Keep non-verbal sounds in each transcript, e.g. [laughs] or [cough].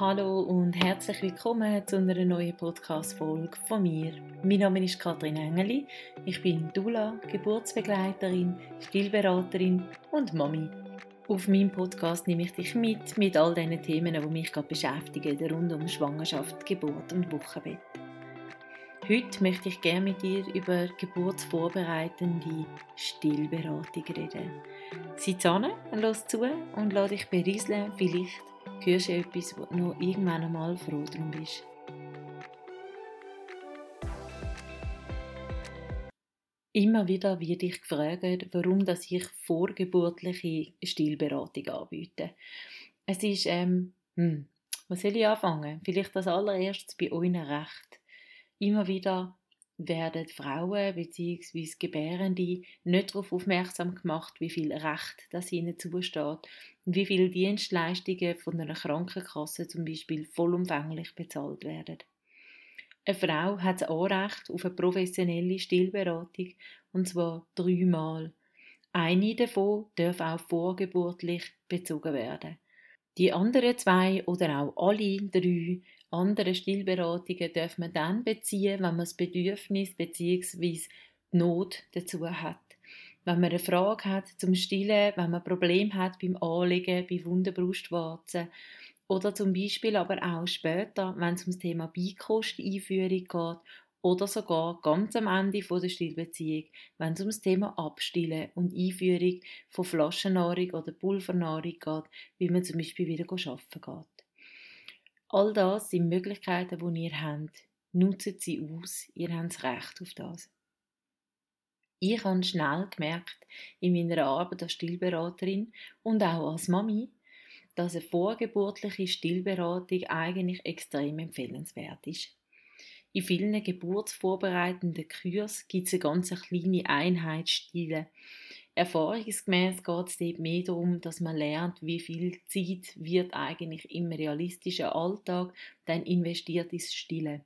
Hallo und herzlich willkommen zu einer neuen Podcast-Folge von mir. Mein Name ist Katrin Engeli. Ich bin Dula, Geburtsbegleiterin, Stillberaterin und Mami. Auf meinem Podcast nehme ich dich mit mit all diesen Themen, die mich gerade beschäftigen, rund um Schwangerschaft, Geburt und Wochenbett. Heute möchte ich gerne mit dir über geburtsvorbereitende Stillberatung reden. Sitz an, los zu und lass dich berieseln, vielleicht hörst du etwas, wo du noch irgendwann einmal froh drum bist. Immer wieder werde ich gefragt, warum dass ich vorgeburtliche Stillberatung anbiete. Es ist, ähm, hm, was soll ich anfangen? Vielleicht das allererstes bei euren Recht. Immer wieder werden Frauen bzw. Gebärende nicht darauf aufmerksam gemacht, wie viel Recht das ihnen zusteht und wie viele Dienstleistungen von einer Krankenkasse zum Beispiel vollumfänglich bezahlt werden. Eine Frau hat das Anrecht auf eine professionelle Stillberatung und zwar dreimal. Eine davon darf auch vorgeburtlich bezogen werden. Die anderen zwei oder auch alle drei andere Stillberatungen darf man dann beziehen, wenn man das Bedürfnis bzw. Not dazu hat. Wenn man eine Frage hat zum Stillen, wenn man Probleme hat beim Anlegen, bei Wundenbrustwarzen oder zum Beispiel aber auch später, wenn es um das Thema Beikost-Einführung geht oder sogar ganz am Ende der Stillbeziehung, wenn es um das Thema Abstillen und Einführung von Flaschennahrung oder Pulvernahrung geht, wie man zum Beispiel wieder arbeiten geht. All das sind Möglichkeiten, die ihr habt. Nutzt sie aus, ihr habt das Recht auf das. Ich habe schnell gemerkt, in meiner Arbeit als Stillberaterin und auch als Mami, dass eine vorgeburtliche Stillberatung eigentlich extrem empfehlenswert ist. In vielen geburtsvorbereitenden Kurs gibt es eine ganz kleine Einheit Stille. Erfahrungsgemäß geht es dort mehr darum, dass man lernt, wie viel Zeit wird eigentlich im realistischen Alltag dann investiert ins Stille.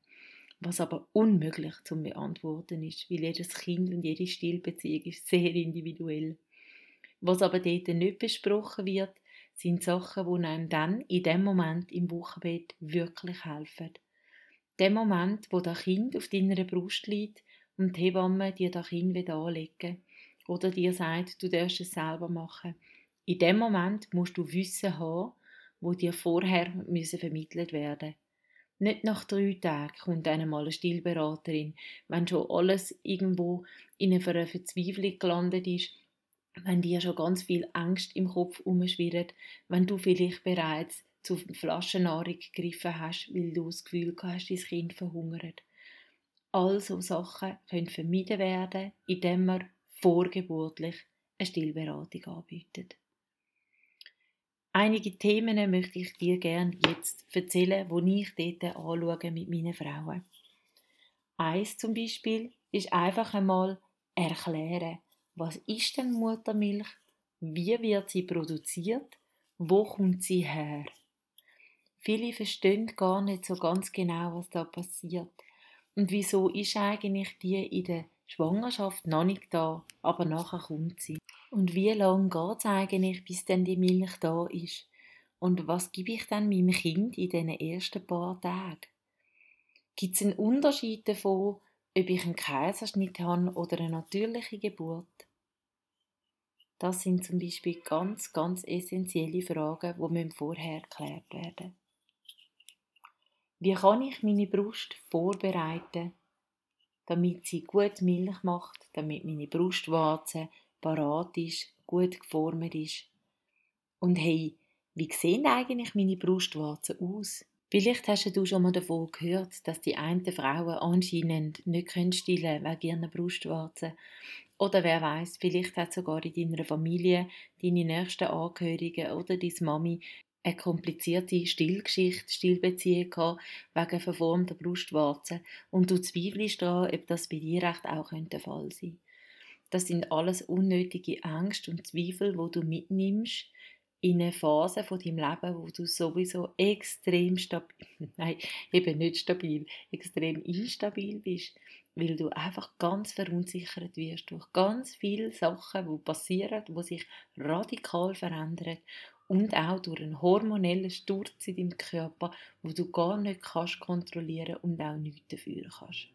Was aber unmöglich zu beantworten ist, weil jedes Kind und jede Stillbeziehung ist sehr individuell. Was aber dort nicht besprochen wird, sind Sachen, die einem dann in dem Moment im Wochenbett wirklich helfen. Der Moment, wo das Kind auf deiner Brust liegt und die Hebamme dir das Kind wieder anlegen oder dir sagt, du darfst es selber machen. In dem Moment musst du Wissen haben, wo dir vorher müssen vermittelt werden. Nicht nach drei Tagen kommt einmal eine Stillberaterin, wenn schon alles irgendwo in einer Verzweiflung gelandet ist, wenn dir schon ganz viel Angst im Kopf umschwirrt, wenn du vielleicht bereits zu Flaschennahrung gegriffen hast, weil du das Gefühl hast, dein Kind verhungert. All so Sachen können vermieden werden, indem man vorgeburtlich eine Stillberatung anbietet. Einige Themen möchte ich dir gerne jetzt erzählen, wo ich dort anschaue mit meinen Frauen. Eins zum Beispiel ist einfach einmal erklären, was ist denn Muttermilch, wie wird sie produziert, wo kommt sie her. Viele verstehen gar nicht so ganz genau, was da passiert. Und wieso ist eigentlich die in der Schwangerschaft noch nicht da, aber nachher kommt sie. Und wie lange geht es eigentlich, bis denn die Milch da ist? Und was gebe ich dann meinem Kind in diesen ersten paar Tagen? Gibt es einen Unterschied davon, ob ich einen Kaiserschnitt habe oder eine natürliche Geburt? Das sind zum Beispiel ganz, ganz essentielle Fragen, die vorher geklärt werden Wie kann ich meine Brust vorbereiten, damit sie gut Milch macht, damit meine Brustwarze parat ist, gut geformt ist. Und hey, wie sehen eigentlich meine Brustwarzen aus? Vielleicht hast du schon mal davon gehört, dass die einen Frauen anscheinend nicht können wegen ihren Brustwarzen. Oder wer weiß, vielleicht hat sogar in deiner Familie deine nächsten Angehörigen oder deine Mami eine komplizierte Stillgeschichte, Stillbeziehung gehabt, wegen verformter Brustwarzen und du zweifelst daran, ob das bei dir recht auch der Fall sein könnte. Das sind alles unnötige Ängste und Zweifel, wo du mitnimmst in eine Phase von deinem Leben, wo du sowieso extrem stabil, [laughs] nein, eben nicht stabil, extrem instabil bist, weil du einfach ganz verunsichert wirst durch ganz viele Sachen, die passieren, die sich radikal verändern und auch durch einen hormonellen Sturz in deinem Körper, wo du gar nicht kannst kontrollieren und auch nichts dafür kannst.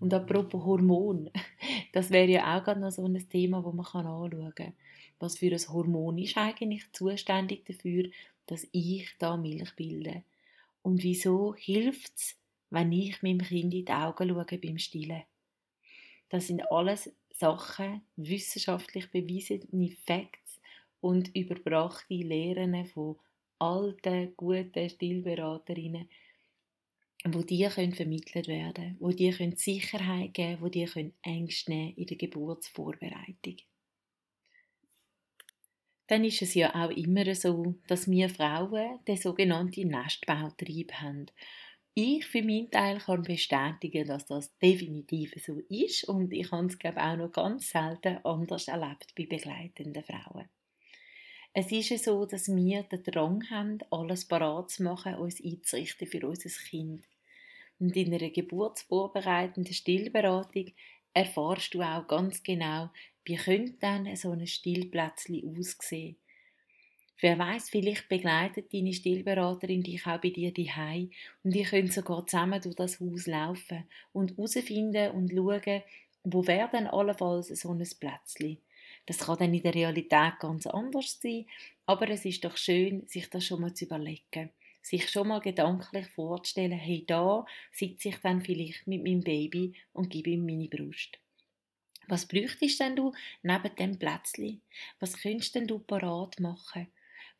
Und apropos Hormon, [laughs] das wäre ja auch gerade noch so ein Thema, wo man anschauen kann. Was für ein Hormon ist eigentlich zuständig dafür, dass ich da Milch bilde? Und wieso hilft es, wenn ich meinem Kind in die Augen schaue beim Stillen? Das sind alles Sachen, wissenschaftlich bewiesene Facts und überbrachte Lehren von alten, guten Stillberaterinnen, wo die können vermittelt werden, wo die können Sicherheit geben, wo die können Ängste nehmen in der Geburtsvorbereitung. Dann ist es ja auch immer so, dass wir Frauen den sogenannten Nestbautrieb haben. Ich für meinen Teil kann bestätigen, dass das definitiv so ist und ich habe es glaube auch noch ganz selten anders erlebt bei begleitenden Frauen. Es ist ja so, dass wir den Drang haben, alles parat zu machen, uns einzurichten für unser Kind. Und in einer geburtsvorbereitenden Stillberatung erfahrst du auch ganz genau, wie könnte dann so ein Stillplätzchen aussehen. Wer weiß, vielleicht begleitet deine Stillberaterin dich auch bei dir daheim und ihr könnt sogar zusammen durch das Haus laufen und herausfinden und schauen, wo wäre denn allenfalls so ein Plätzchen. Das kann dann in der Realität ganz anders sein, aber es ist doch schön, sich das schon mal zu überlegen. Sich schon mal gedanklich vorzustellen, hey, da sitze ich dann vielleicht mit meinem Baby und gebe ihm meine Brust. Was bräuchtest denn du neben dem Plätzchen? Was könntest denn du parat machen?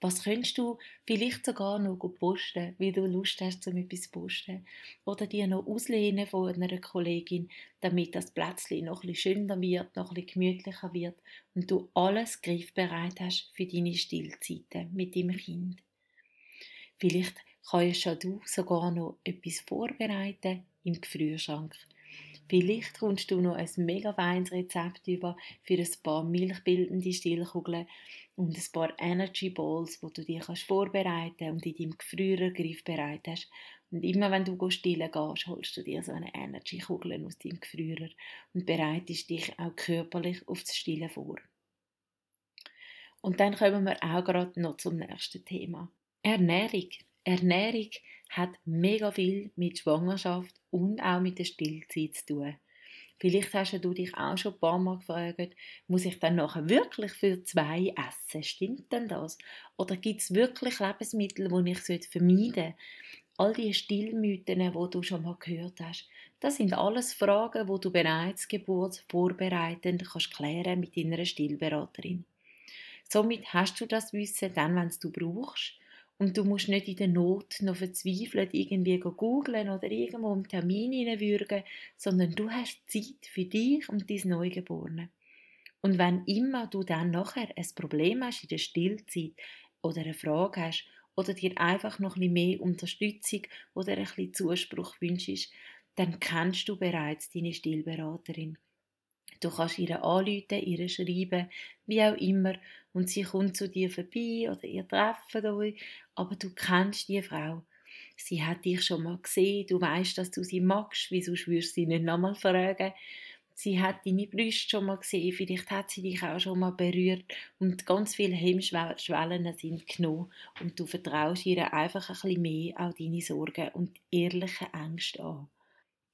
Was könntest du vielleicht sogar noch posten, wie du Lust hast, um etwas zu posten? Oder dir noch auslehnen von einer Kollegin, damit das Plätzchen noch ein schöner wird, noch ein gemütlicher wird und du alles griffbereit hast für deine Stillzeiten mit deinem Kind. Vielleicht kannst du sogar noch etwas vorbereiten im Gefrierschrank. Vielleicht kommst du noch ein mega feines Rezept über für ein paar milchbildende Stillkugeln und ein paar Energy Balls, wo du dir kannst vorbereiten und in deinem Gefrierer griffbereit hast. Und immer wenn du stillen gehst, holst du dir so eine Energy Kugel aus deinem Gefrierer und bereitest dich auch körperlich auf das Stillen vor. Und dann kommen wir auch gerade noch zum nächsten Thema. Ernährung. Ernährung hat mega viel mit Schwangerschaft und auch mit der Stillzeit zu tun. Vielleicht hast du dich auch schon ein paar Mal gefragt, muss ich dann nachher wirklich für zwei essen? Stimmt denn das? Oder gibt es wirklich Lebensmittel, die ich vermeiden sollte? All die Stillmythen, die du schon mal gehört hast, das sind alles Fragen, die du bereits geburtsvorbereitend kannst klären mit deiner Stillberaterin. Somit hast du das Wissen dann, wenn du brauchst und du musst nicht in der Not noch verzweifelt irgendwie googlen oder irgendwo einen Termin hineinwürgen, sondern du hast Zeit für dich und dein Neugeborene. Und wenn immer du dann nachher ein Problem hast in der Stillzeit oder eine Frage hast oder dir einfach noch ein bisschen mehr Unterstützung oder ein bisschen Zuspruch wünschst, dann kennst du bereits deine Stillberaterin. Du kannst ihr anrufen, ihr schreiben, wie auch immer, und sie kommt zu dir vorbei oder ihr treffen euch, aber du kennst die Frau. Sie hat dich schon mal gesehen, du weißt, dass du sie magst, wieso würdest du sie nicht nochmal fragen? Sie hat deine Brüste schon mal gesehen, vielleicht hat sie dich auch schon mal berührt. Und ganz viele Hemmschwellen sind genommen. Und du vertraust ihr einfach ein bisschen mehr auch deine Sorgen und ehrliche Ängste an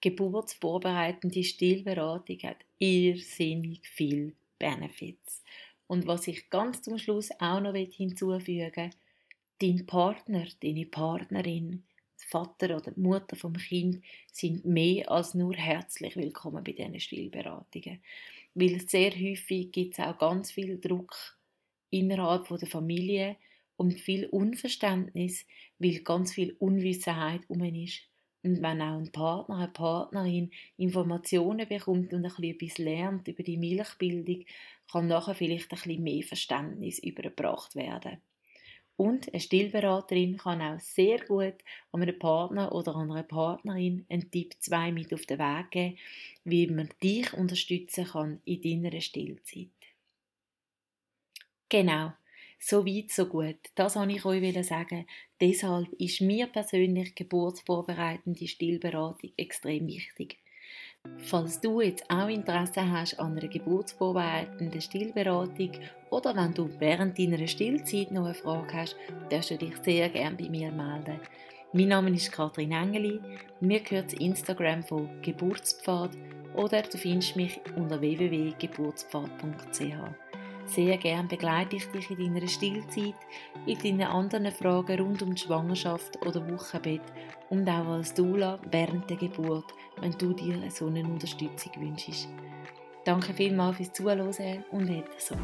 geburtsvorbereitende Stillberatung hat irrsinnig viel Benefits. Und was ich ganz zum Schluss auch noch hinzufügen will, dein Partner, deine Partnerin, Vater oder Mutter vom Kind sind mehr als nur herzlich willkommen bei diesen Stillberatungen. Weil sehr häufig gibt es auch ganz viel Druck innerhalb der Familie und viel Unverständnis, weil ganz viel Unwissenheit um ist. Und wenn auch ein Partner, eine Partnerin Informationen bekommt und ein etwas lernt über die Milchbildung, kann nachher vielleicht ein bisschen mehr Verständnis übergebracht werden. Und eine Stillberaterin kann auch sehr gut einem Partner oder einer Partnerin einen Tipp 2 mit auf den Weg geben, wie man dich unterstützen kann in deiner Stillzeit. Genau. So weit, so gut. Das wollte ich euch sagen. Deshalb ist mir persönlich geburtsvorbereitende Stillberatung extrem wichtig. Falls du jetzt auch Interesse hast an einer geburtsvorbereitenden Stillberatung oder wenn du während deiner Stillzeit noch eine Frage hast, darfst du dich sehr gerne bei mir melden. Mein Name ist Katrin Engeli, mir gehört das Instagram von Geburtspfad oder du findest mich unter www.geburtspfad.ch. Sehr gerne begleite ich dich in deiner Stillzeit, in deinen anderen Fragen rund um die Schwangerschaft oder Wochenbett und auch als Doula während der Geburt, wenn du dir eine Unterstützung wünschst. Danke vielmals fürs Zuhören und hätte Sorge.